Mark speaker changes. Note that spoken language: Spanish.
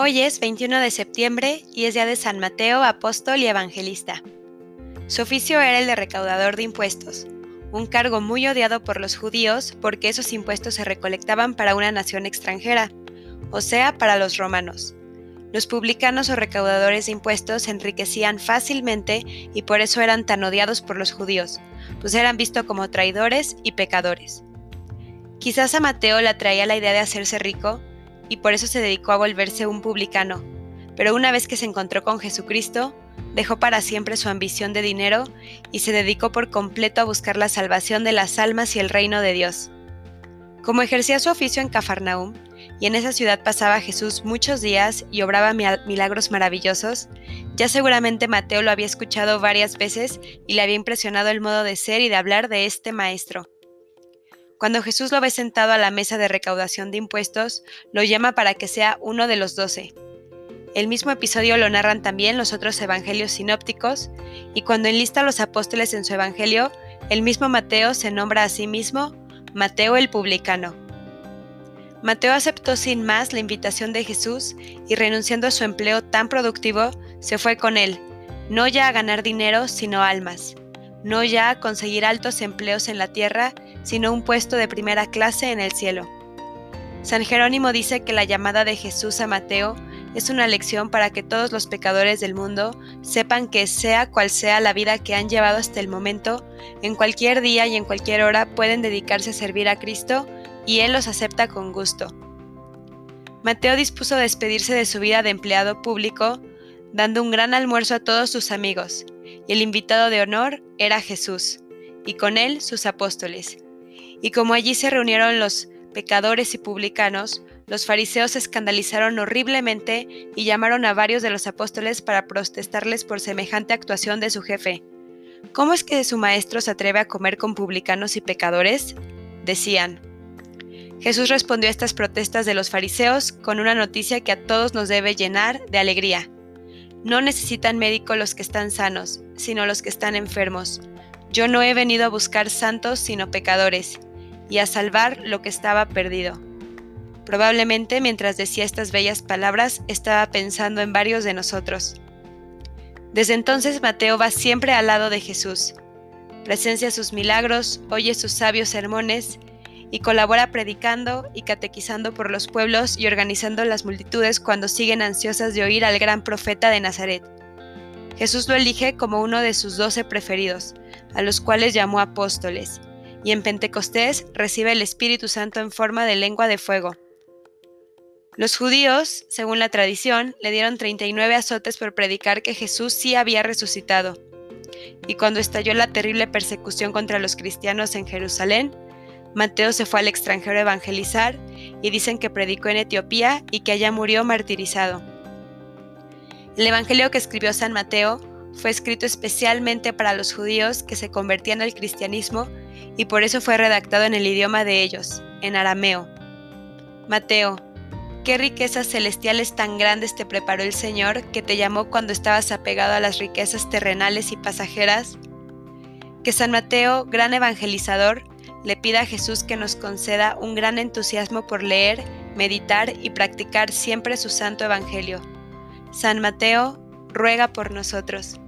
Speaker 1: Hoy es 21 de septiembre y es día de San Mateo, apóstol y evangelista. Su oficio era el de recaudador de impuestos, un cargo muy odiado por los judíos porque esos impuestos se recolectaban para una nación extranjera, o sea, para los romanos. Los publicanos o recaudadores de impuestos se enriquecían fácilmente y por eso eran tan odiados por los judíos, pues eran vistos como traidores y pecadores. Quizás a Mateo le atraía la idea de hacerse rico y por eso se dedicó a volverse un publicano, pero una vez que se encontró con Jesucristo, dejó para siempre su ambición de dinero y se dedicó por completo a buscar la salvación de las almas y el reino de Dios. Como ejercía su oficio en Cafarnaum, y en esa ciudad pasaba Jesús muchos días y obraba milagros maravillosos, ya seguramente Mateo lo había escuchado varias veces y le había impresionado el modo de ser y de hablar de este maestro. Cuando Jesús lo ve sentado a la mesa de recaudación de impuestos, lo llama para que sea uno de los doce. El mismo episodio lo narran también los otros evangelios sinópticos, y cuando enlista a los apóstoles en su evangelio, el mismo Mateo se nombra a sí mismo Mateo el publicano. Mateo aceptó sin más la invitación de Jesús y renunciando a su empleo tan productivo, se fue con él, no ya a ganar dinero, sino almas no ya conseguir altos empleos en la tierra, sino un puesto de primera clase en el cielo. San Jerónimo dice que la llamada de Jesús a Mateo es una lección para que todos los pecadores del mundo sepan que sea cual sea la vida que han llevado hasta el momento, en cualquier día y en cualquier hora pueden dedicarse a servir a Cristo y Él los acepta con gusto. Mateo dispuso despedirse de su vida de empleado público, dando un gran almuerzo a todos sus amigos, y el invitado de honor era Jesús, y con él sus apóstoles. Y como allí se reunieron los pecadores y publicanos, los fariseos se escandalizaron horriblemente y llamaron a varios de los apóstoles para protestarles por semejante actuación de su jefe. ¿Cómo es que su maestro se atreve a comer con publicanos y pecadores? Decían. Jesús respondió a estas protestas de los fariseos con una noticia que a todos nos debe llenar de alegría. No necesitan médico los que están sanos, sino los que están enfermos. Yo no he venido a buscar santos, sino pecadores, y a salvar lo que estaba perdido. Probablemente mientras decía estas bellas palabras estaba pensando en varios de nosotros. Desde entonces Mateo va siempre al lado de Jesús. Presencia sus milagros, oye sus sabios sermones y colabora predicando y catequizando por los pueblos y organizando las multitudes cuando siguen ansiosas de oír al gran profeta de Nazaret. Jesús lo elige como uno de sus doce preferidos, a los cuales llamó apóstoles, y en Pentecostés recibe el Espíritu Santo en forma de lengua de fuego. Los judíos, según la tradición, le dieron 39 azotes por predicar que Jesús sí había resucitado. Y cuando estalló la terrible persecución contra los cristianos en Jerusalén, Mateo se fue al extranjero a evangelizar y dicen que predicó en Etiopía y que allá murió martirizado. El Evangelio que escribió San Mateo fue escrito especialmente para los judíos que se convertían al cristianismo y por eso fue redactado en el idioma de ellos, en arameo. Mateo, qué riquezas celestiales tan grandes te preparó el Señor que te llamó cuando estabas apegado a las riquezas terrenales y pasajeras. Que San Mateo, gran evangelizador, le pida a Jesús que nos conceda un gran entusiasmo por leer, meditar y practicar siempre su santo Evangelio. San Mateo, ruega por nosotros.